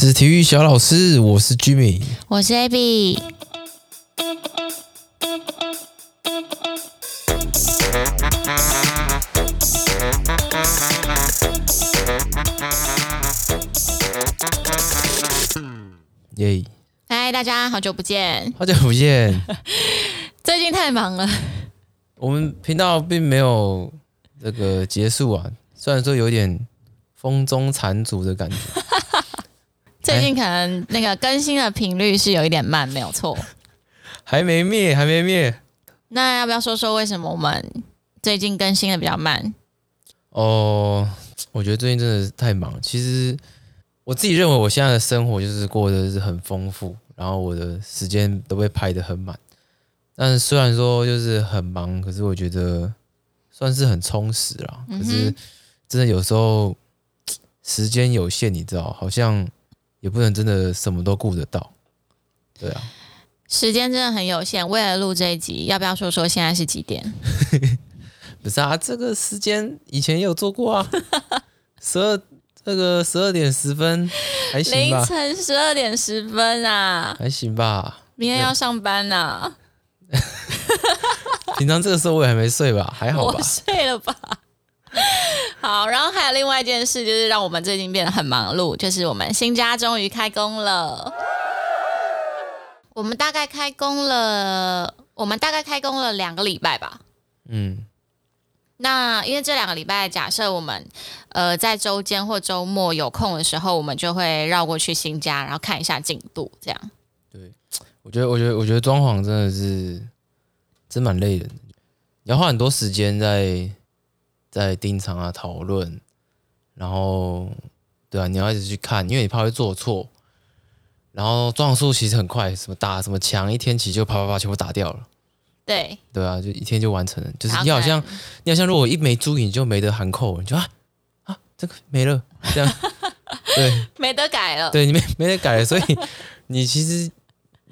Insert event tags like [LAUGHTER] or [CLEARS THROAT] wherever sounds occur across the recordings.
这是体育小老师，我是 Jimmy，我是 Abby。耶！嗨，大家好久不见，好久不见。[LAUGHS] 最近太忙了，我们频道并没有这个结束啊，虽然说有点风中残烛的感觉。最近可能那个更新的频率是有一点慢，没有错。还没灭，还没灭。那要不要说说为什么我们最近更新的比较慢？哦，我觉得最近真的是太忙。其实我自己认为我现在的生活就是过得是很丰富，然后我的时间都被排得很满。但是虽然说就是很忙，可是我觉得算是很充实了。可是真的有时候时间有限，你知道，好像。也不能真的什么都顾得到，对啊，时间真的很有限。为了录这一集，要不要说说现在是几点？[LAUGHS] 不是啊，这个时间以前也有做过啊，[LAUGHS] 十二这个十二点十分还行吧？凌晨十二点十分啊，还行吧？明天要上班啊。[LAUGHS] 平常这个时候我也还没睡吧？还好吧？我睡了吧？[LAUGHS] 好，然后还有另外一件事，就是让我们最近变得很忙碌，就是我们新家终于开工了。我们大概开工了，我们大概开工了两个礼拜吧。嗯，那因为这两个礼拜，假设我们呃在周间或周末有空的时候，我们就会绕过去新家，然后看一下进度，这样。对，我觉得，我觉得，我觉得装潢真的是真蛮累的，你要花很多时间在。在盯场啊，讨论，然后对啊，你要一直去看，因为你怕会做错。然后撞速其实很快，什么打什么墙，一天起就啪啪啪全部打掉了。对对啊，就一天就完成了。就是你好像你好像如果一没注意，你就没得含扣，你就啊啊这个没了，这样 [LAUGHS] 对，没得改了。对，你没没得改了，所以你其实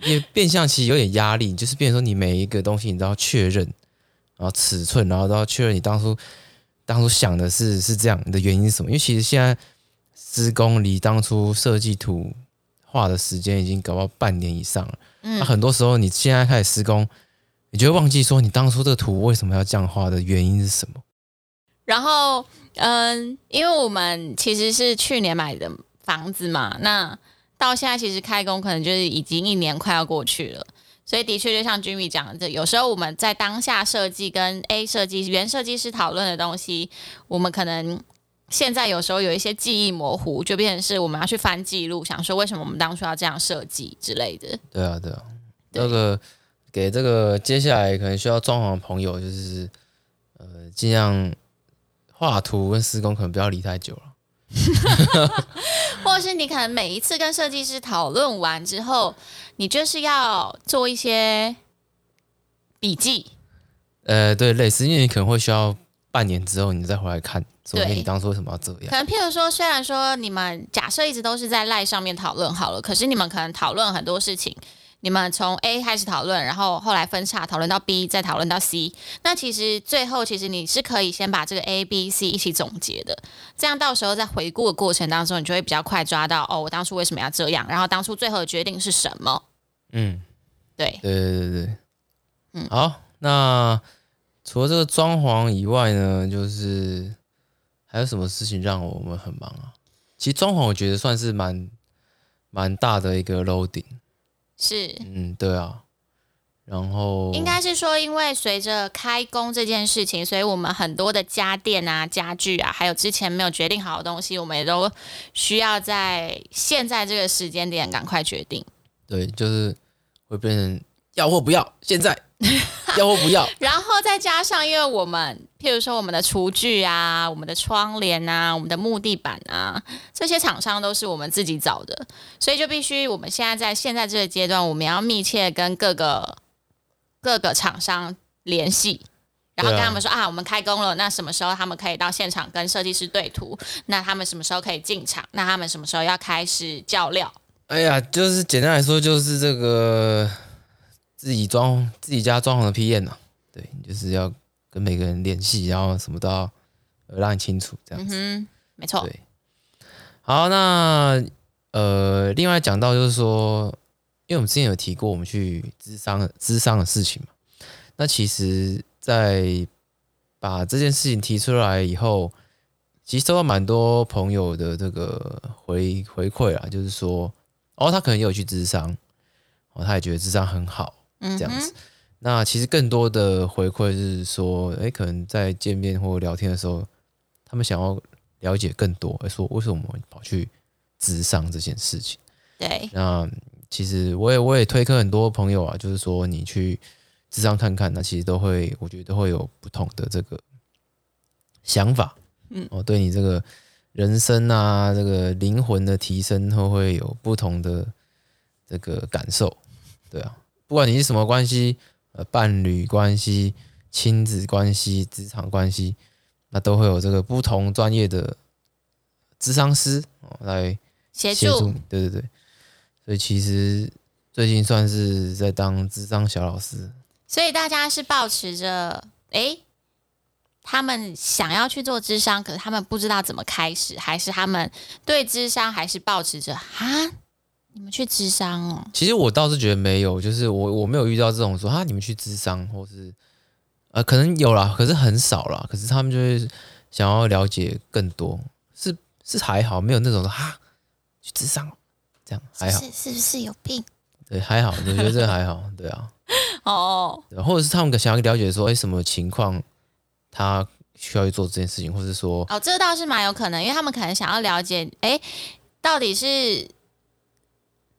也变相其实有点压力，就是变成说你每一个东西你都要确认，然后尺寸，然后都要确认你当初。当初想的是是这样，你的原因是什么？因为其实现在施工离当初设计图画的时间已经搞到半年以上了。嗯，那很多时候你现在开始施工，你就会忘记说你当初这个图为什么要这样画的原因是什么。然后，嗯，因为我们其实是去年买的房子嘛，那到现在其实开工可能就是已经一年快要过去了。所以的确，就像 Jimmy 讲的，有时候我们在当下设计跟 A 设计原设计师讨论的东西，我们可能现在有时候有一些记忆模糊，就变成是我们要去翻记录，想说为什么我们当初要这样设计之类的。对啊，对啊，那个给这个接下来可能需要装潢的朋友，就是呃，尽量画图跟施工可能不要离太久了。[LAUGHS] 或者是你可能每一次跟设计师讨论完之后，你就是要做一些笔记。呃，对，类似，因为你可能会需要半年之后你再回来看，所以你当初为什么要这样？可能譬如说，虽然说你们假设一直都是在赖上面讨论好了，可是你们可能讨论很多事情。你们从 A 开始讨论，然后后来分叉讨论到 B，再讨论到 C。那其实最后，其实你是可以先把这个 A、B、C 一起总结的。这样到时候在回顾的过程当中，你就会比较快抓到哦，我当初为什么要这样，然后当初最后的决定是什么？嗯，对，对对对对，嗯，好。那除了这个装潢以外呢，就是还有什么事情让我们很忙啊？其实装潢我觉得算是蛮蛮大的一个 loading。是，嗯，对啊，然后应该是说，因为随着开工这件事情，所以我们很多的家电啊、家具啊，还有之前没有决定好的东西，我们也都需要在现在这个时间点赶快决定。对，就是会变成要或不要，现在。[LAUGHS] 要或不要，[LAUGHS] 然后再加上，因为我们譬如说我们的厨具啊、我们的窗帘啊、我们的木地板啊，这些厂商都是我们自己找的，所以就必须我们现在在现在这个阶段，我们要密切跟各个各个厂商联系，然后跟他们说啊，啊，我们开工了，那什么时候他们可以到现场跟设计师对图？那他们什么时候可以进场？那他们什么时候要开始叫料？哎呀，就是简单来说，就是这个。自己装自己家装潢的 PM 呐，对，就是要跟每个人联系，然后什么都要让你清楚，这样子，嗯、没错。对，好，那呃，另外讲到就是说，因为我们之前有提过我们去咨商咨商的事情嘛，那其实，在把这件事情提出来以后，其实收到蛮多朋友的这个回回馈啊，就是说，哦，他可能也有去咨商，哦，他也觉得咨商很好，这样子。嗯、那其实更多的回馈是说，哎，可能在见面或聊天的时候，他们想要了解更多，说为什么我们跑去智商这件事情。对。那其实我也我也推荐很多朋友啊，就是说你去智商看看，那其实都会，我觉得都会有不同的这个想法。嗯，哦，对你这个人生啊，这个灵魂的提升，都会有不同的这个感受，对啊，不管你是什么关系，呃，伴侣关系、亲子关系、职场关系，那都会有这个不同专业的智商师哦来协助你，对对对，所以其实最近算是在当智商小老师，所以大家是保持着哎。诶他们想要去做智商，可是他们不知道怎么开始，还是他们对智商还是保持着啊？你们去智商哦？其实我倒是觉得没有，就是我我没有遇到这种说啊，你们去智商，或是呃，可能有啦，可是很少啦。可是他们就会想要了解更多，是是还好，没有那种说啊，去咨商这样还好，是是不是有病？对，还好，我觉得这还好，对啊，[LAUGHS] 哦，或者是他们想要了解说，哎，什么情况？他需要去做这件事情，或是说，哦，这倒是蛮有可能，因为他们可能想要了解，哎，到底是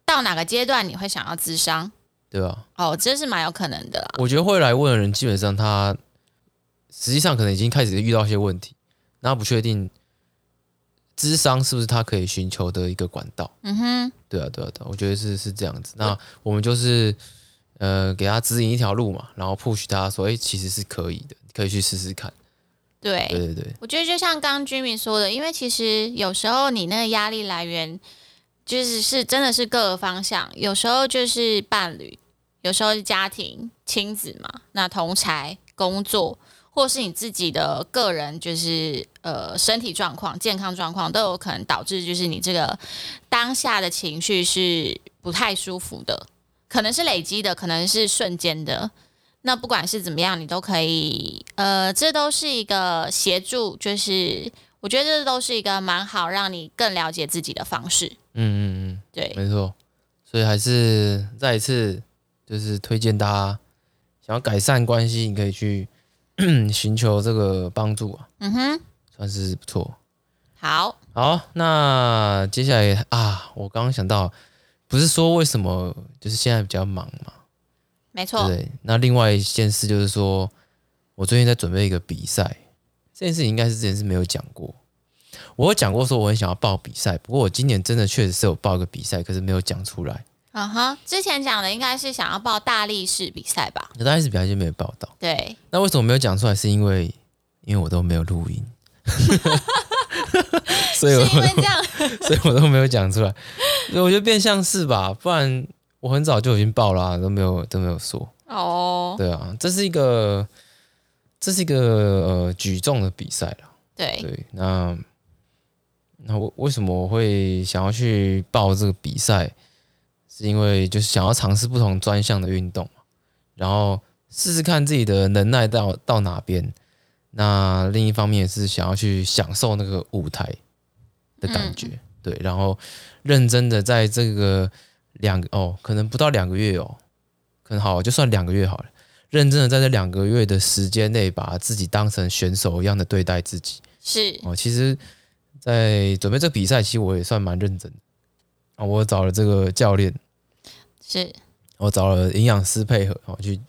到哪个阶段你会想要咨商，对吧？哦，这是蛮有可能的啦。我觉得会来问的人，基本上他实际上可能已经开始遇到一些问题，那不确定智商是不是他可以寻求的一个管道。嗯哼，对啊，对啊，对啊，我觉得是是这样子。那我们就是呃，给他指引一条路嘛，然后 push 他说，哎，其实是可以的。可以去试试看，对对对对，我觉得就像刚刚 Jimmy 说的，因为其实有时候你那个压力来源就是是真的是各个方向，有时候就是伴侣，有时候是家庭亲子嘛，那同才工作，或是你自己的个人，就是呃身体状况、健康状况都有可能导致，就是你这个当下的情绪是不太舒服的，可能是累积的，可能是瞬间的。那不管是怎么样，你都可以，呃，这都是一个协助，就是我觉得这都是一个蛮好让你更了解自己的方式。嗯嗯嗯，对，没错。所以还是再一次，就是推荐大家想要改善关系，你可以去 [CLEARS THROAT] 寻求这个帮助啊。嗯哼，算是不错。好，好，那接下来啊，我刚刚想到，不是说为什么就是现在比较忙嘛？没错，对。那另外一件事就是说，我最近在准备一个比赛，这件事情应该是之前是没有讲过。我有讲过说我很想要报比赛，不过我今年真的确实是有报一个比赛，可是没有讲出来。嗯哼，之前讲的应该是想要报大力士比赛吧？大力士比赛就没有报到。对，那为什么没有讲出来？是因为因为我都没有录音，[LAUGHS] 所以因为这样，[LAUGHS] 所以我都没有讲出来。所以我觉得变相是吧？不然。我很早就已经报了啊，都没有都没有说哦。对啊，这是一个这是一个呃举重的比赛了。对对，那那我为什么我会想要去报这个比赛？是因为就是想要尝试不同专项的运动，然后试试看自己的能耐到到哪边。那另一方面也是想要去享受那个舞台的感觉，嗯、对，然后认真的在这个。两个哦，可能不到两个月哦，可能好，就算两个月好了。认真的在这两个月的时间内，把自己当成选手一样的对待自己。是哦，其实，在准备这个比赛，其实我也算蛮认真的啊。我找了这个教练，是我找了营养师配合，我去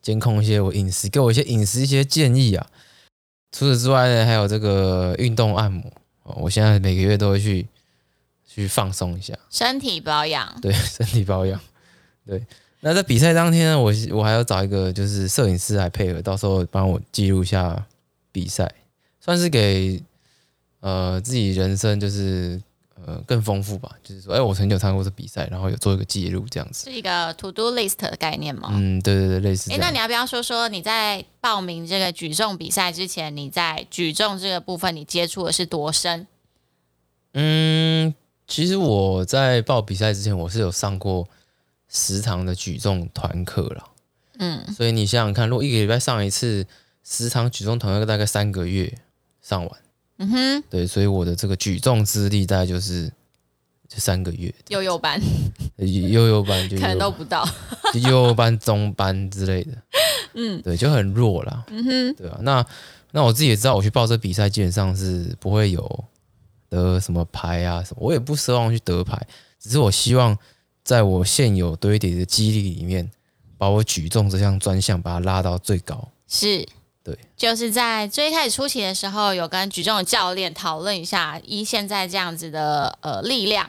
监控一些我饮食，给我一些饮食一些建议啊。除此之外呢，还有这个运动按摩哦，我现在每个月都会去。去放松一下，身体保养。对，[LAUGHS] 身体保养。对，那在比赛当天呢，我我还要找一个就是摄影师来配合，到时候帮我记录一下比赛，算是给呃自己人生就是呃更丰富吧。就是说，哎，我曾经有参加过这比赛，然后有做一个记录，这样子。是一个 to do list 的概念吗？嗯，对对对，类似。哎，那你要不要说说你在报名这个举重比赛之前，你在举重这个部分你接触的是多深？嗯。其实我在报比赛之前，我是有上过十堂的举重团课了。嗯，所以你想想看，如果一个礼拜上一次十堂举重团课，大概三个月上完。嗯哼，对，所以我的这个举重资历大概就是就三个月。幼幼班，幼幼班可能 [LAUGHS] 都不到，幼幼班、中班之类的。[LAUGHS] 嗯，对，就很弱啦。嗯哼，对啊。那那我自己也知道，我去报这比赛，基本上是不会有。得什么牌啊？什么？我也不奢望去得牌，只是我希望在我现有堆叠的肌力里面，把我举重这项专项把它拉到最高。是，对，就是在最开始初期的时候，有跟举重的教练讨论一下，一现在这样子的呃力量，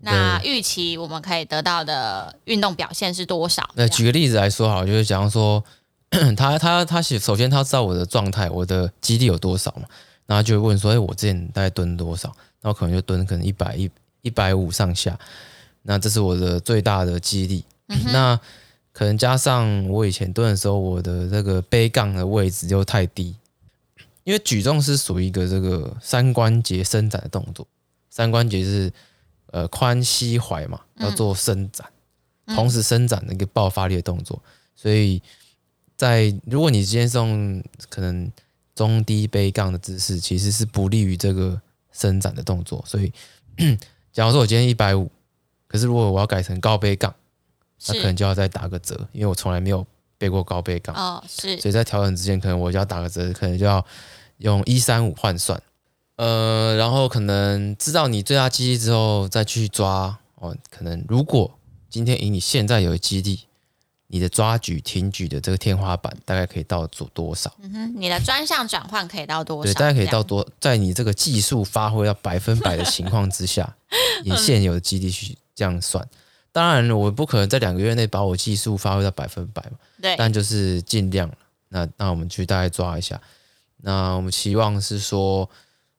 那预期我们可以得到的运动表现是多少？那举个例子来说好，就是假如说 [CLEARS THROAT] 他他他首先他知道我的状态，我的肌力有多少嘛？然后就会问说：“哎，我之前大概蹲多少？那我可能就蹲可能一百一一百五上下。那这是我的最大的肌力。嗯、那可能加上我以前蹲的时候，我的这个背杠的位置又太低。因为举重是属于一个这个三关节伸展的动作，三关节是呃髋膝踝嘛，要做伸展，嗯、同时伸展的一个爆发力的动作。所以在如果你今天是用可能。中低背杠的姿势其实是不利于这个伸展的动作，所以，[CLEARS THROAT] 假如说我今天一百五，可是如果我要改成高背杠，那可能就要再打个折，因为我从来没有背过高背杠哦，是，所以在调整之前，可能我就要打个折，可能就要用一三五换算，呃，然后可能知道你最大肌力之后再去抓哦，可能如果今天以你现在有的肌力。你的抓举、挺举的这个天花板大概可以到多多少？嗯哼，你的专项转换可以到多少？对，大概可以到多，在你这个技术发挥到百分百的情况之下，[LAUGHS] 以现有的肌力去这样算。当然，我不可能在两个月内把我技术发挥到百分百嘛。对，但就是尽量。那那我们去大概抓一下。那我们期望是说，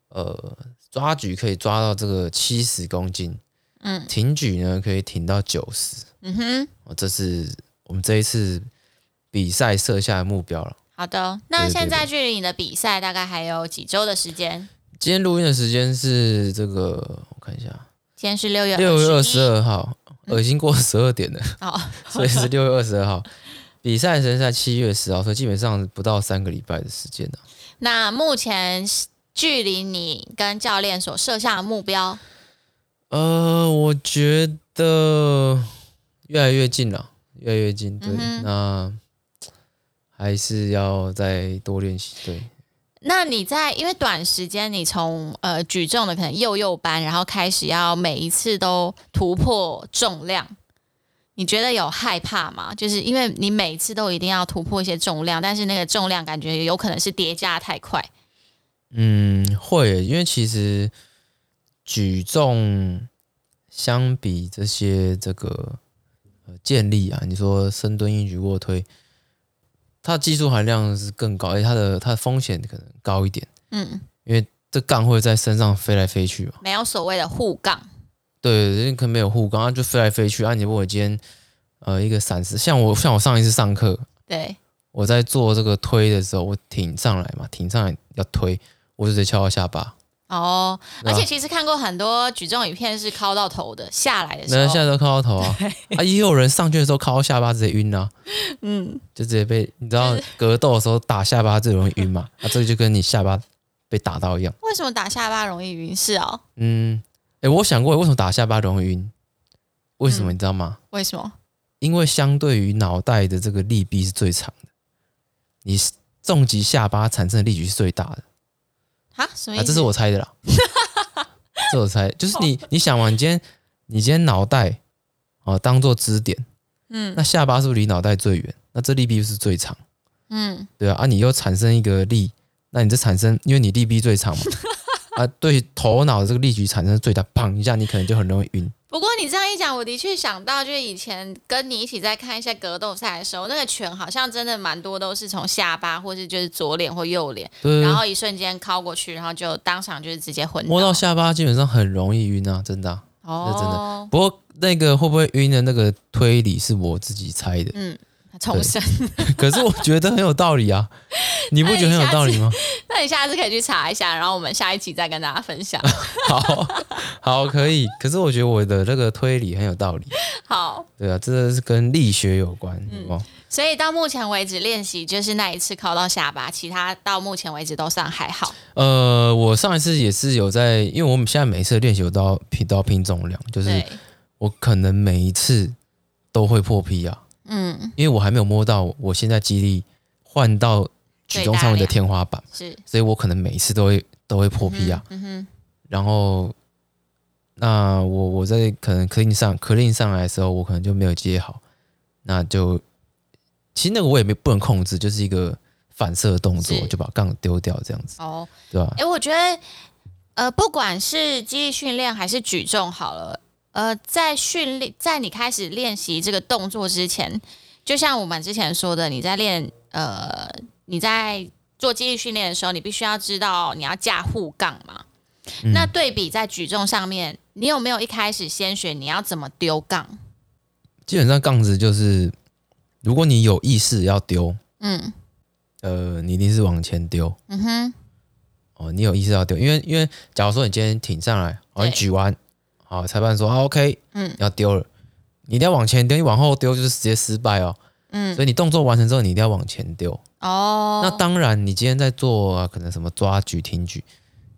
呃，抓举可以抓到这个七十公斤，嗯，挺举呢可以挺到九十，嗯哼，哦，这是。我们这一次比赛设下的目标了。好的，那现在距离你的比赛大概还有几周的时间？今天录音的时间是这个，我看一下，今天是六月六月二十二号，已经过十二点了。哦，[LAUGHS] 所以是六月二十二号。比赛时间在七月十号，所以基本上不到三个礼拜的时间呢。那目前距离你跟教练所设下的目标，呃，我觉得越来越近了。越来越近，对，嗯、那还是要再多练习，对。那你在因为短时间，你从呃举重的可能幼幼班，然后开始要每一次都突破重量，你觉得有害怕吗？就是因为你每次都一定要突破一些重量，但是那个重量感觉有可能是叠加太快。嗯，会，因为其实举重相比这些这个呃。健力啊，你说深蹲、硬举、卧推，它的技术含量是更高，而且它的它的风险可能高一点。嗯，因为这杠会在身上飞来飞去嘛，没有所谓的护杠。对，人可能没有护杠，它就飞来飞去。啊，你如果今天呃一个闪失，像我像我上一次上课，对，我在做这个推的时候，我挺上来嘛，挺上来要推，我就直接敲到下巴。哦，而且其实看过很多举重影片是靠到头的，下来的时候，没人现在都靠到头啊，啊，也有人上去的时候靠到下巴直接晕啊，嗯，就直接被你知道格斗的时候打下巴最容易晕嘛，啊，这个就跟你下巴被打到一样。为什么打下巴容易晕？是哦，嗯，哎，我想过为什么打下巴容易晕？为什么你知道吗？为什么？因为相对于脑袋的这个力臂是最长的，你重击下巴产生的力矩是最大的。啊，什么意思？这是我猜的啦，[LAUGHS] 这我猜，就是你你想嘛，你今天你今天脑袋哦当做支点，嗯，那下巴是不是离脑袋最远？那这力臂是最长，嗯，对啊，啊，你又产生一个力，那你这产生，因为你力臂最长嘛，[LAUGHS] 啊，对头脑的这个力矩产生最大，砰一下，你可能就很容易晕。不过你这样一讲，我的确想到，就是以前跟你一起在看一些格斗赛的时候，那个拳好像真的蛮多都是从下巴，或是就是左脸或右脸，然后一瞬间靠过去，然后就当场就是直接昏倒。摸到下巴基本上很容易晕啊，真的、啊，哦，真的。不过那个会不会晕的那个推理是我自己猜的，嗯，重生。[LAUGHS] 可是我觉得很有道理啊，[LAUGHS] 你不觉得很有道理吗？那你下次可以去查一下，然后我们下一期再跟大家分享。[LAUGHS] 好好，可以。可是我觉得我的这个推理很有道理。好，对啊，这是跟力学有关，嗯。所以到目前为止练习就是那一次考到下巴，其他到目前为止都算还好。呃，我上一次也是有在，因为我们现在每一次练习我都要拼都要拼重量，就是我可能每一次都会破皮啊。嗯，因为我还没有摸到我现在肌力换到举重上面的天花板，是，所以我可能每一次都会都会破皮啊。嗯哼。然后，那我我在可能 clean 上 clean 上来的时候，我可能就没有接好，那就。其实那个我也没不能控制，就是一个反射的动作，就把杠丢掉这样子。哦，对吧？哎，我觉得，呃，不管是肌力训练还是举重，好了，呃，在训练，在你开始练习这个动作之前，就像我们之前说的，你在练，呃，你在做肌力训练的时候，你必须要知道你要架护杠嘛。嗯。那对比在举重上面，你有没有一开始先学你要怎么丢杠？基本上杠子就是。如果你有意识要丢，嗯，呃，你一定是往前丢，嗯哼，哦，你有意识要丢，因为因为假如说你今天挺上来，哦，你举完，好，裁判说啊，OK，嗯，要丢了，你一定要往前丢，你往后丢就是直接失败哦，嗯，所以你动作完成之后，你一定要往前丢，哦，那当然，你今天在做、啊、可能什么抓举、挺举，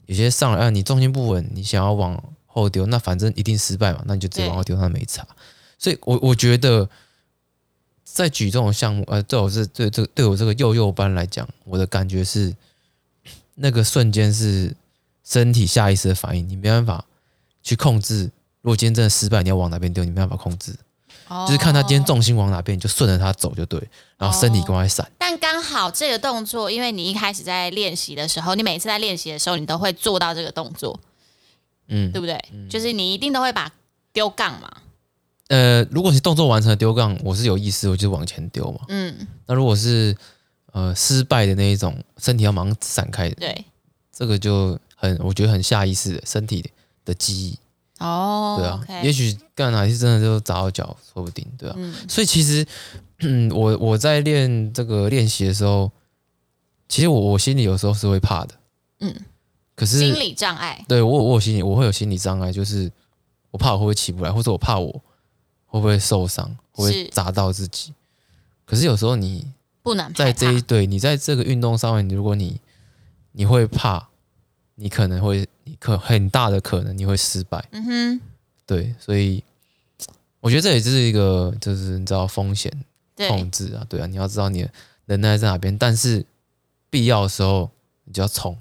有些上来啊，你重心不稳，你想要往后丢，那反正一定失败嘛，那你就直接往后丢，那没差，所以我我觉得。在举这种项目，呃，对我是对这对我这个幼幼班来讲，我的感觉是，那个瞬间是身体下意识的反应，你没办法去控制。如果今天真的失败，你要往哪边丢，你没办法控制，哦、就是看他今天重心往哪边，你就顺着他走就对，然后身体赶快闪。但刚好这个动作，因为你一开始在练习的时候，你每次在练习的时候，你都会做到这个动作，嗯，对不对？嗯、就是你一定都会把丢杠嘛。呃，如果是动作完成的丢杠，我是有意识，我就往前丢嘛。嗯。那如果是呃失败的那一种，身体要马上闪开的，对，这个就很，我觉得很下意识的身体的记忆。哦。对啊。Okay、也许干哪些真的就砸到脚，说不定，对啊。嗯。所以其实，嗯，我我在练这个练习的时候，其实我我心里有时候是会怕的。嗯。可是。心理障碍。对我我有心理我会有心理障碍，就是我怕我会不会起不来，或者我怕我。会不会受伤？会不会砸到自己？可是有时候你不能在这一对，你在这个运动上面，如果你你会怕，你可能会，你可很大的可能你会失败。嗯哼，对，所以我觉得这也是一个，就是你知道风险控制啊，对，对啊，你要知道你的能耐在哪边，但是必要的时候你就要冲。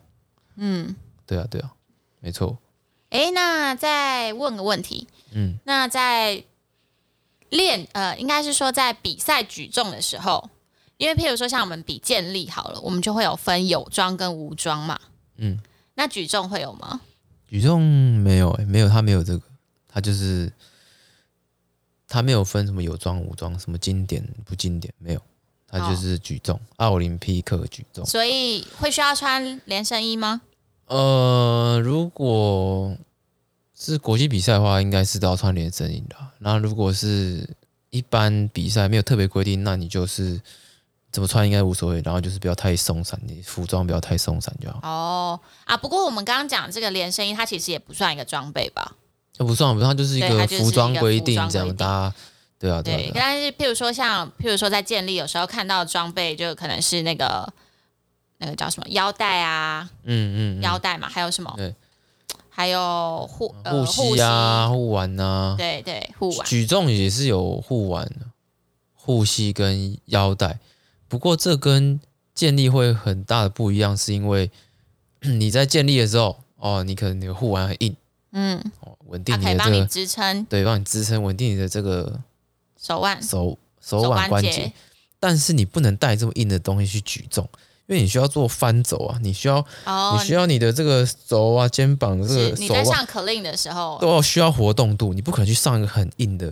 嗯，对啊，对啊，没错。哎，那再问个问题，嗯，那在。练呃，应该是说在比赛举重的时候，因为譬如说像我们比健力好了，我们就会有分有装跟无装嘛。嗯，那举重会有吗？举重没有哎、欸，没有，他没有这个，他就是他没有分什么有装无装，什么经典不经典没有，他就是举重，奥、哦、林匹克举重。所以会需要穿连身衣吗？呃，如果。是国际比赛的话，应该是都要穿连身衣的。那如果是一般比赛没有特别规定，那你就是怎么穿应该无所谓。然后就是不要太松散，你服装不要太松散就好。哦啊，不过我们刚刚讲这个连身衣，它其实也不算一个装备吧？不算，不算，它就是一个服装规定这样。大家对啊，对。对，但是譬如说像譬如说在建立，有时候看到装备就可能是那个那个叫什么腰带啊，嗯嗯，腰带嘛，还有什么？对。还有护护膝啊，护腕呐，对对，护腕。举重也是有护腕、护膝跟腰带，不过这跟建立会很大的不一样，是因为 [CLEARS THROAT] 你在建立的时候，哦，你可能你的护腕很硬，嗯，稳定你的这个，帮你支撑，对，帮你支撑，稳定你的这个手腕、手手腕关节，但是你不能带这么硬的东西去举重。因为你需要做翻走啊，你需要，oh, 你需要你的这个肘啊、肩膀这个你在上 clean 的时候。都要需要活动度，你不可能去上一个很硬的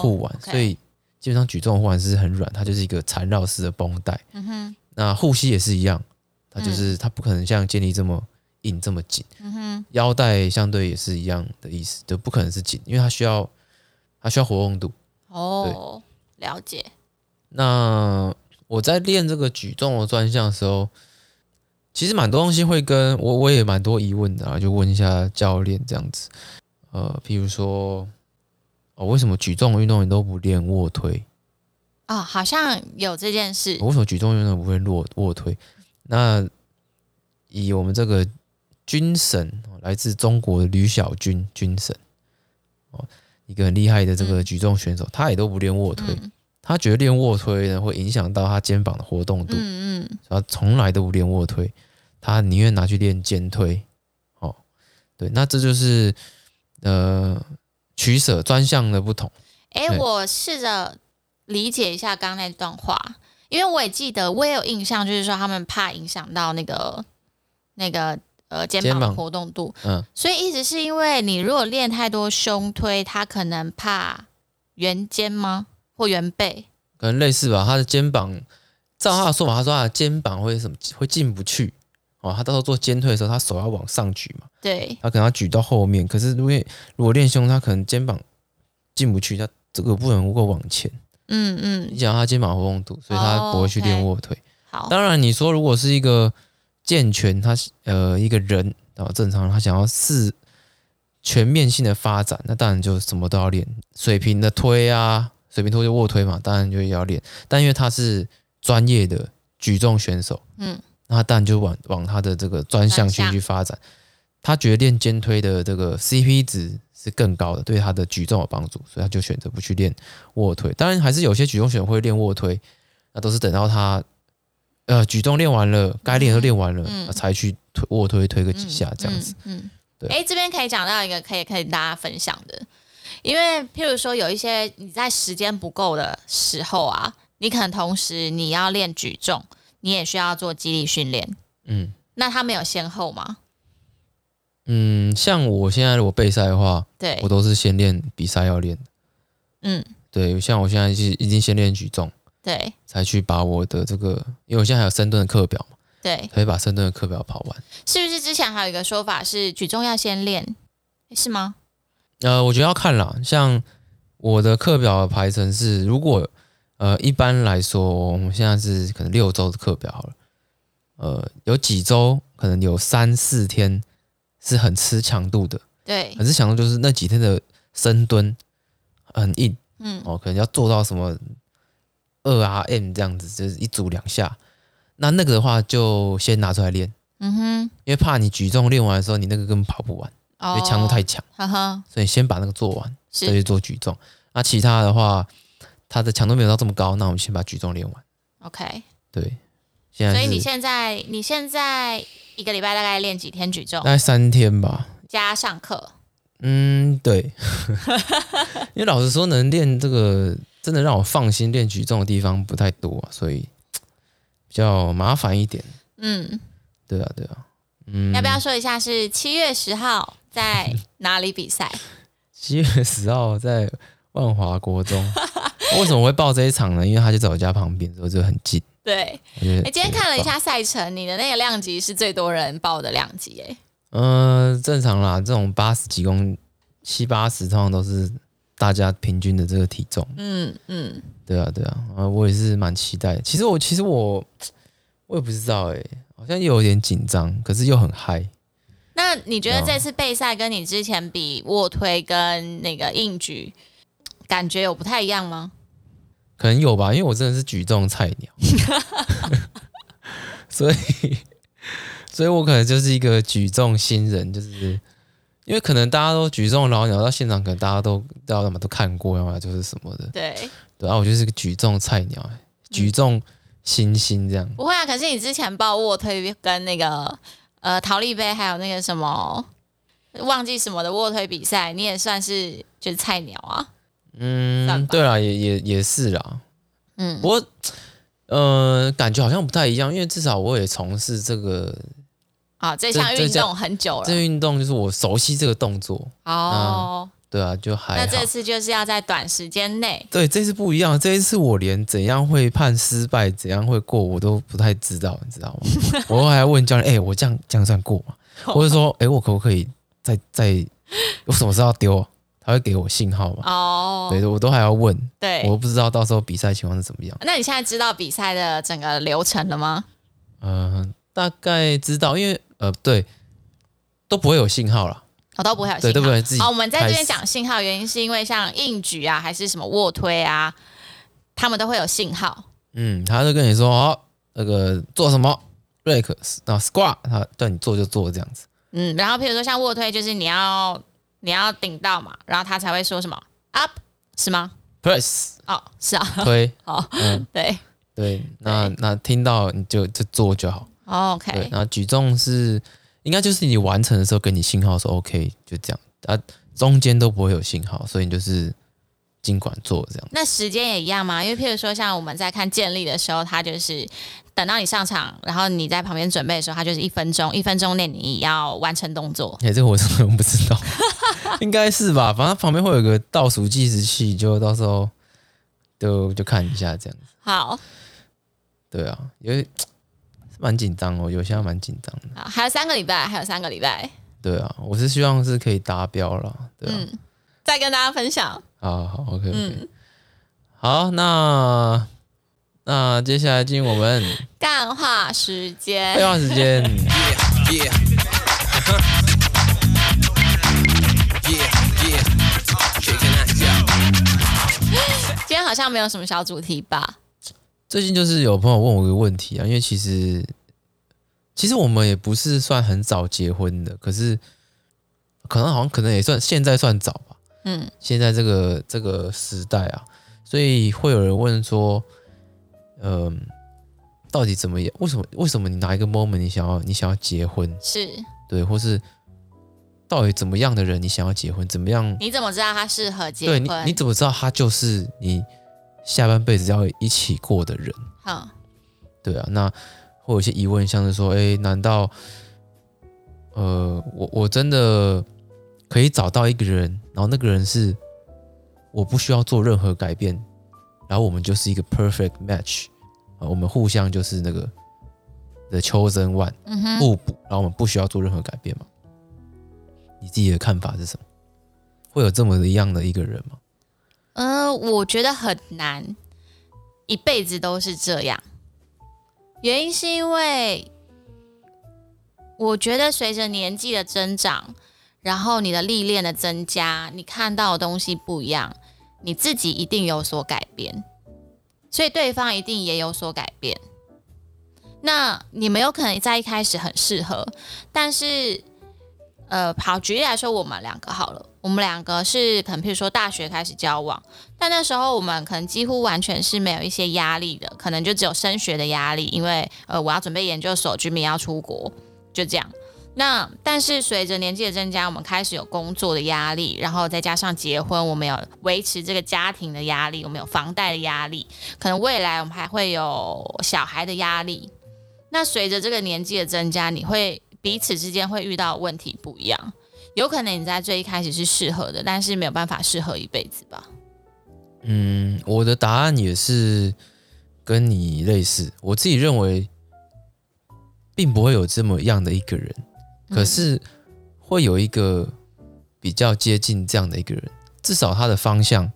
护腕，oh, okay. 所以基本上举重的护腕是很软，它就是一个缠绕式的绷带。嗯哼，那护膝也是一样，它就是、嗯、它不可能像健力这么硬这么紧。嗯哼，腰带相对也是一样的意思，就不可能是紧，因为它需要它需要活动度。哦，了解。那我在练这个举重的专项的时候，其实蛮多东西会跟我我也蛮多疑问的啊，就问一下教练这样子。呃，譬如说，哦，为什么举重运动员都不练卧推？哦，好像有这件事。为什么举重运动员不会卧卧推？那以我们这个军神，来自中国的吕小军军神，哦，一个很厉害的这个举重选手，嗯、他也都不练卧推，嗯、他觉得练卧推呢会影响到他肩膀的活动度，嗯他从来都不练卧推，他宁愿拿去练肩推。哦，对，那这就是呃取舍专项的不同。哎、欸，我试着理解一下刚刚那段话。因为我也记得，我也有印象，就是说他们怕影响到那个那个呃肩膀的活动度，嗯，所以一直是因为你如果练太多胸推，他可能怕圆肩吗？或圆背？可能类似吧。他的肩膀，照他的说法，他说他的肩膀会什么会进不去哦。他到时候做肩推的时候，他手要往上举嘛，对，他可能要举到后面。可是因为如果练胸，他可能肩膀进不去，他这个不能够往前。嗯嗯，你讲他肩膀活动度，所以他不会去练卧推。好，当然你说如果是一个健全，他呃一个人啊正常，他想要是全面性的发展，那当然就什么都要练，水平的推啊，水平推就卧推嘛，当然就要练。但因为他是专业的举重选手，嗯，那他当然就往往他的这个专项去去发展。他觉得练肩推的这个 CP 值。是更高的，对他的举重有帮助，所以他就选择不去练卧推。当然，还是有些举重选手会练卧推，那都是等到他呃举重练完了，该练都练完了，嗯、才去推卧推推个几下这样子。嗯，对。哎，这边可以讲到一个可以可以大家分享的，因为譬如说有一些你在时间不够的时候啊，你可能同时你要练举重，你也需要做肌力训练。嗯，那他没有先后吗？嗯，像我现在如果备赛的话，对，我都是先练比赛要练。嗯，对，像我现在是已经先练举重，对，才去把我的这个，因为我现在还有深蹲的课表嘛，对，可以把深蹲的课表跑完。是不是之前还有一个说法是举重要先练，是吗？呃，我觉得要看啦，像我的课表的排程是，如果呃一般来说，我们现在是可能六周的课表好了，呃，有几周可能有三四天。是很吃强度的，对，很吃强度，就是那几天的深蹲很硬，嗯，哦，可能要做到什么二 RM 这样子，就是一组两下。那那个的话，就先拿出来练，嗯哼，因为怕你举重练完的时候，你那个根本跑不完，哦、因为强度太强，哈哈，所以先把那个做完，再去做举重。那其他的话，它的强度没有到这么高，那我们先把举重练完。OK，对，现在，所以你现在你现在。一个礼拜大概练几天举重？大概三天吧，加上课。嗯，对。[LAUGHS] 因为老实说，能练这个真的让我放心练举重的地方不太多，所以比较麻烦一点。嗯，对啊，对啊。嗯，要不要说一下是七月十号在哪里比赛？[LAUGHS] 七月十号在万华国中。为什么会报这一场呢？因为他就在我家旁边，所以就很近。对，你今天看了一下赛程，你的那个量级是最多人报的量级诶。嗯、呃，正常啦，这种八十几公七八十，通常都是大家平均的这个体重。嗯嗯，对啊对啊，啊，我也是蛮期待。其实我其实我我也不知道诶，好像又有点紧张，可是又很嗨。那你觉得这次备赛跟你之前比卧推跟那个硬举，感觉有不太一样吗？可能有吧，因为我真的是举重菜鸟，[LAUGHS] 所以，所以我可能就是一个举重新人，就是因为可能大家都举重老鸟，到现场可能大家都都要么都看过，要么就是什么的，对，对啊，我就是个举重菜鸟，举重新星这样。不会啊，可是你之前报卧推跟那个呃陶丽杯，还有那个什么忘记什么的卧推比赛，你也算是就是菜鸟啊。嗯，对啦，也也也是啦。嗯，不过，呃，感觉好像不太一样，因为至少我也从事这个啊这项运动很久了。这运动就是我熟悉这个动作哦。对啊，就还好。那这次就是要在短时间内。对，这次不一样。这一次我连怎样会判失败，怎样会过，我都不太知道，你知道吗？[LAUGHS] 我还要问教练，哎、欸，我这样这样算过吗？[LAUGHS] 或者说，哎、欸，我可不可以再再？我什么时候要丢？还会给我信号嘛？哦，对，我都还要问。对，我不知道到时候比赛情况是怎么样。那你现在知道比赛的整个流程了吗？嗯、呃，大概知道，因为呃，对，都不会有信号了。我、哦、都不会有信号，对，都不会自己。好，我们在这边讲信号，原因是因为像硬举啊，还是什么卧推啊，他们都会有信号。嗯，他就跟你说，哦，那个做什么，rake，然后 squat，他叫你做就做这样子。嗯，然后譬如说像卧推，就是你要你要顶到嘛，然后他才会说什么 up 是吗？press。哦，是啊，推。[LAUGHS] 哦，嗯，对。对，那那听到你就就做就好。哦、OK，对，然后举重是应该就是你完成的时候给你信号说 OK，就这样。啊，中间都不会有信号，所以你就是。尽管做这样，那时间也一样吗？因为譬如说，像我们在看建立的时候，他就是等到你上场，然后你在旁边准备的时候，他就是一分钟，一分钟内你要完成动作。哎、欸，这个我真的不知道，[LAUGHS] 应该是吧？反正旁边会有个倒数计时器，就到时候就就看一下这样子。好，对啊，因为蛮紧张哦，有些还蛮紧张的。好，还有三个礼拜，还有三个礼拜。对啊，我是希望是可以达标了。对啊。嗯再跟大家分享。好好，OK OK、嗯。好，那那接下来进入我们干话时间。干话时间。今天好像没有什么小主题吧？最近就是有朋友问我一个问题啊，因为其实其实我们也不是算很早结婚的，可是可能好像可能也算现在算早吧。嗯，现在这个这个时代啊，所以会有人问说，嗯、呃，到底怎么样？为什么？为什么你哪一个 moment 你想要你想要结婚？是对，或是到底怎么样的人你想要结婚？怎么样？你怎么知道他适合结婚？对，你你怎么知道他就是你下半辈子要一起过的人？好，对啊，那会有一些疑问，像是说，哎，难道呃，我我真的？可以找到一个人，然后那个人是我不需要做任何改变，然后我们就是一个 perfect match 啊，我们互相就是那个 the chosen one，互补，然后我们不需要做任何改变嘛？你自己的看法是什么？会有这么一样的一个人吗？呃，我觉得很难，一辈子都是这样。原因是因为我觉得随着年纪的增长。然后你的历练的增加，你看到的东西不一样，你自己一定有所改变，所以对方一定也有所改变。那你们有可能在一开始很适合，但是，呃，好，举例来说，我们两个好了，我们两个是可能，譬如说大学开始交往，但那时候我们可能几乎完全是没有一些压力的，可能就只有升学的压力，因为呃，我要准备研究所，居民要出国，就这样。那但是随着年纪的增加，我们开始有工作的压力，然后再加上结婚，我们有维持这个家庭的压力，我们有房贷的压力，可能未来我们还会有小孩的压力。那随着这个年纪的增加，你会彼此之间会遇到问题不一样，有可能你在最一开始是适合的，但是没有办法适合一辈子吧？嗯，我的答案也是跟你类似，我自己认为并不会有这么样的一个人。可是会有一个比较接近这样的一个人，至少他的方向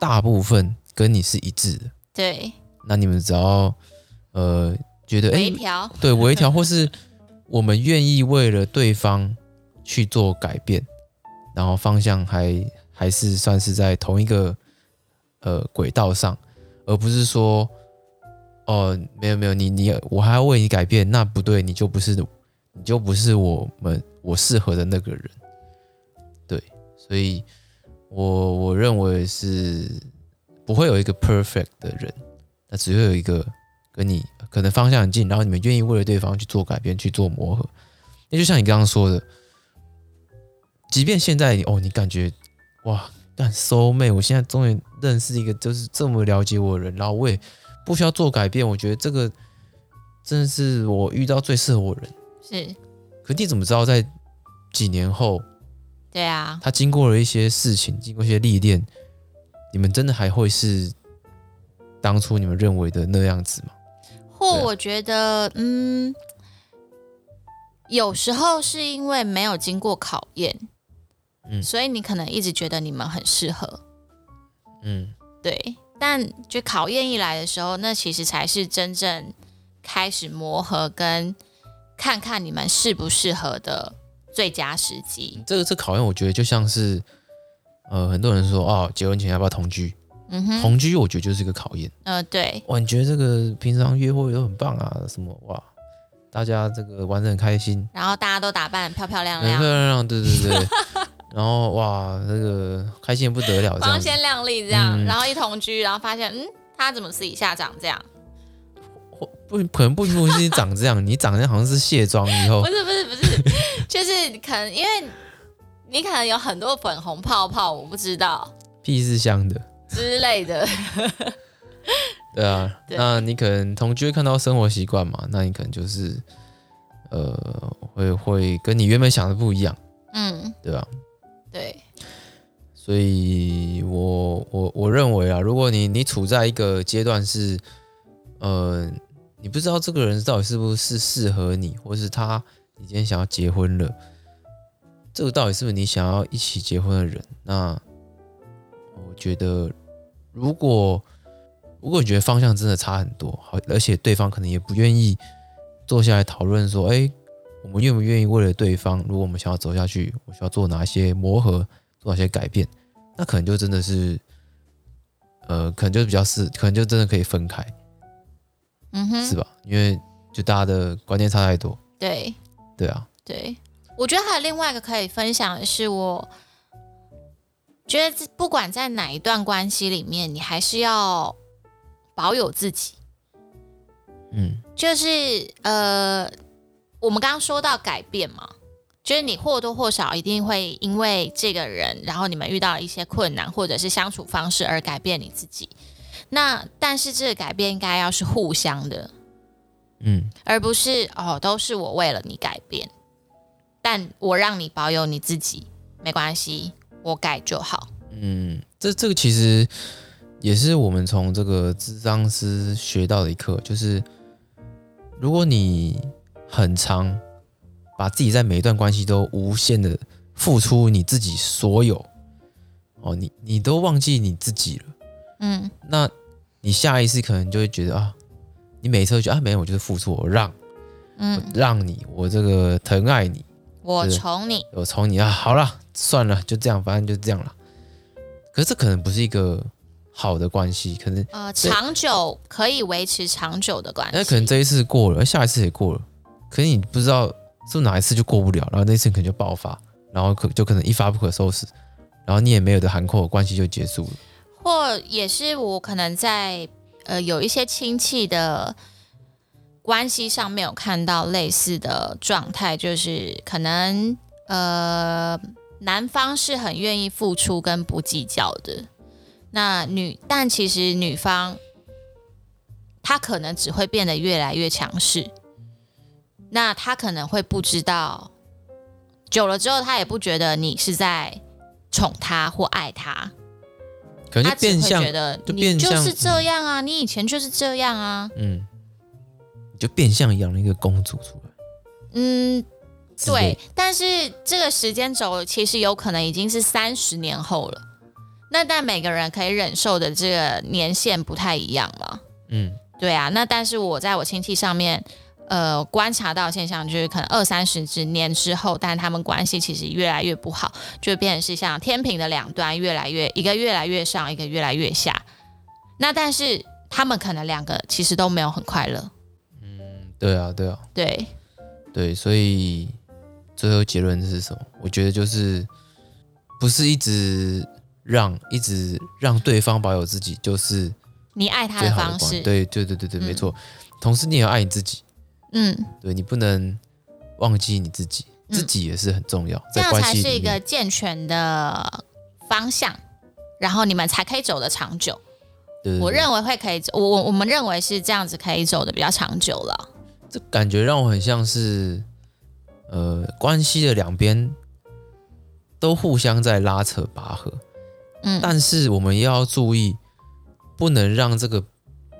大部分跟你是一致的。对，那你们只要呃觉得哎，微调，对，微调，[LAUGHS] 或是我们愿意为了对方去做改变，然后方向还还是算是在同一个呃轨道上，而不是说哦没有没有你你我还要为你改变，那不对，你就不是。你就不是我们我适合的那个人，对，所以我我认为是不会有一个 perfect 的人，那只会有一个跟你可能方向很近，然后你们愿意为了对方去做改变、去做磨合。那就像你刚刚说的，即便现在哦，你感觉哇，干 soul mate，我现在终于认识一个就是这么了解我的人，然后我也不需要做改变，我觉得这个真的是我遇到最适合我的人。是，可你怎么知道在几年后？对啊，他经过了一些事情，经过一些历练，你们真的还会是当初你们认为的那样子吗？或我觉得，啊、嗯，有时候是因为没有经过考验，嗯，所以你可能一直觉得你们很适合，嗯，对。但就考验一来的时候，那其实才是真正开始磨合跟看看你们适不适合的最佳时机。这个这考验，我觉得就像是，呃，很多人说哦，结婚前要不要同居？嗯哼，同居我觉得就是一个考验。呃，对。哇，你觉得这个平常约会都很棒啊？什么哇？大家这个玩的很开心，然后大家都打扮漂漂亮亮，漂漂亮亮，对对对。[LAUGHS] 然后哇，这个开心不得了，光鲜亮丽这样。嗯、然后一同居，然后发现，嗯，他怎么私底下长这样？不，可能不一定是长这样，你长得好像是卸妆以后。不是不是不是，[LAUGHS] 就是可能因为你可能有很多粉红泡泡，我不知道。屁是香的之类的。对啊，[LAUGHS] 对那你可能同居会看到生活习惯嘛？那你可能就是，呃，会会跟你原本想的不一样，嗯，对吧？对，所以我我我认为啊，如果你你处在一个阶段是，呃，你不知道这个人到底是不是适合你，或是他你今天想要结婚了，这个到底是不是你想要一起结婚的人？那我觉得如果。如果你觉得方向真的差很多，好，而且对方可能也不愿意坐下来讨论说，哎，我们愿不愿意为了对方，如果我们想要走下去，我需要做哪些磨合，做哪些改变，那可能就真的是，呃，可能就比较是，可能就真的可以分开，嗯哼，是吧？因为就大家的观念差太多，对，对啊，对，我觉得还有另外一个可以分享的是我。觉得不管在哪一段关系里面，你还是要。保有自己，嗯，就是呃，我们刚刚说到改变嘛，就是你或多或少一定会因为这个人，然后你们遇到了一些困难，或者是相处方式而改变你自己。那但是这个改变应该要是互相的，嗯，而不是哦，都是我为了你改变，但我让你保有你自己，没关系，我改就好。嗯，这这个其实。也是我们从这个智商师学到的一课，就是如果你很长把自己在每一段关系都无限的付出你自己所有，哦，你你都忘记你自己了，嗯，那你下意识可能就会觉得啊，你每次都觉得啊，没有，我就是付出，我让，嗯，我让你，我这个疼爱你，我宠你，我宠你啊，好了，算了，就这样，反正就这样了。可是这可能不是一个。好的关系可能呃长久可以维持长久的关系，那可能这一次过了，下一次也过了，可是你不知道是哪一次就过不了，然后那次可能就爆发，然后可就可能一发不可收拾，然后你也没有的喊扣，关系就结束了。或也是我可能在呃有一些亲戚的关系上面有看到类似的状态，就是可能呃男方是很愿意付出跟不计较的。那女，但其实女方，她可能只会变得越来越强势。那她可能会不知道，久了之后，她也不觉得你是在宠她或爱她，可能就变相觉得你就是这样啊，你以前就是这样啊，嗯，就变相养了一个公主出来。嗯，对，但是这个时间轴其实有可能已经是三十年后了。那但每个人可以忍受的这个年限不太一样嘛，嗯，对啊。那但是我在我亲戚上面，呃，观察到现象就是，可能二三十之年之后，但他们关系其实越来越不好，就变成是像天平的两端，越来越一个越来越上，一个越来越下。那但是他们可能两个其实都没有很快乐。嗯，对啊，对啊，对，对，所以最后结论是什么？我觉得就是不是一直。让一直让对方保有自己，就是你爱他的方式。对对对对对，没错。同时，你也要爱你自己。嗯，对，你不能忘记你自己，自己也是很重要。这样才是一个健全的方向，然后你们才可以走得长久。对，我认为会可以走，我我们认为是这样子可以走的比较长久了。这感觉让我很像是，呃，关系的两边都互相在拉扯拔河。嗯，但是我们也要注意，不能让这个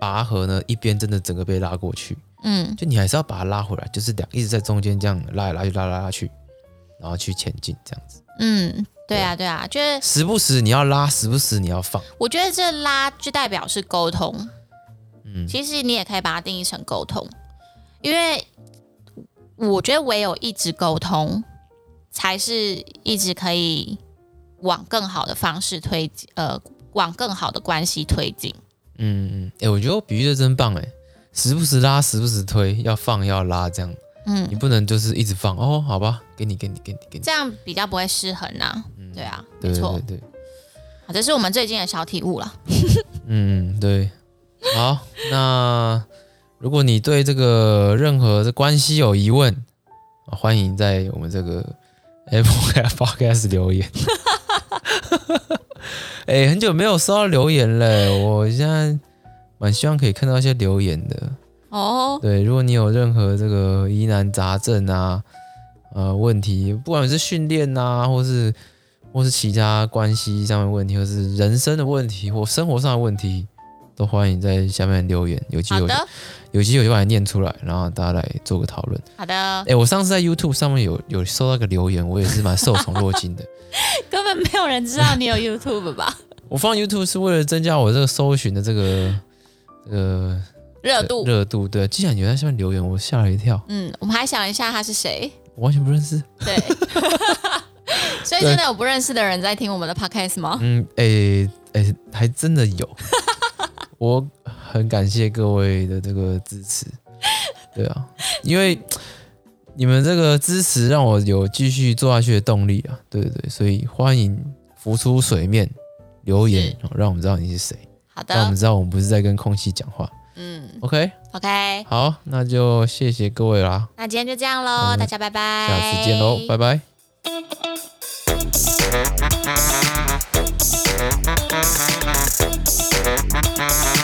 拔河呢一边真的整个被拉过去。嗯，就你还是要把它拉回来，就是两一直在中间这样拉来拉去，拉来拉去，然后去前进这样子。嗯，对啊，对啊，就是时不时你要拉，时不时你要放。我觉得这拉就代表是沟通。嗯，其实你也可以把它定义成沟通，因为我觉得唯有一直沟通，才是一直可以往更好的方式推进，呃，往更好的关系推进。嗯嗯，哎、欸，我觉得我比喻的真棒哎，时不时拉，时不时推，要放要拉，这样。嗯，你不能就是一直放哦，好吧，给你，给你，给你，给你，这样比较不会失衡呐、啊嗯。对啊，没错，对对，对，对。好，这是我们最近的小体悟了。[LAUGHS] 嗯，对。好，那如果你对这个任何的关系有疑问，欢迎在我们这个 Apple [LAUGHS] Podcast 留言。哎、欸，很久没有收到留言嘞，我现在蛮希望可以看到一些留言的。哦，对，如果你有任何这个疑难杂症啊，呃，问题，不管是训练啊，或是或是其他关系上面问题，或是人生的问题，或生活上的问题，都欢迎在下面留言，有机会有机会就把它念出来，然后大家来做个讨论。好的。哎，我上次在 YouTube 上面有有收到一个留言，我也是蛮受宠若惊的。[LAUGHS] 根本没有人知道你有 YouTube 吧？[LAUGHS] 我放 YouTube 是为了增加我这个搜寻的这个这个。热度，热度，对，既然有在下面留言，我吓了一跳。嗯，我们还想一下他是谁，我完全不认识。对，[LAUGHS] 所以真的有不认识的人在听我们的 podcast 吗？嗯，哎、欸、哎、欸，还真的有。我很感谢各位的这个支持，[LAUGHS] 对啊，因为你们这个支持让我有继续做下去的动力啊，对对对，所以欢迎浮出水面留言，让我们知道你是谁，好的，让我们知道我们不是在跟空气讲话，嗯，OK OK，好，那就谢谢各位啦，那今天就这样喽，大家拜拜，下次见喽，拜拜。Música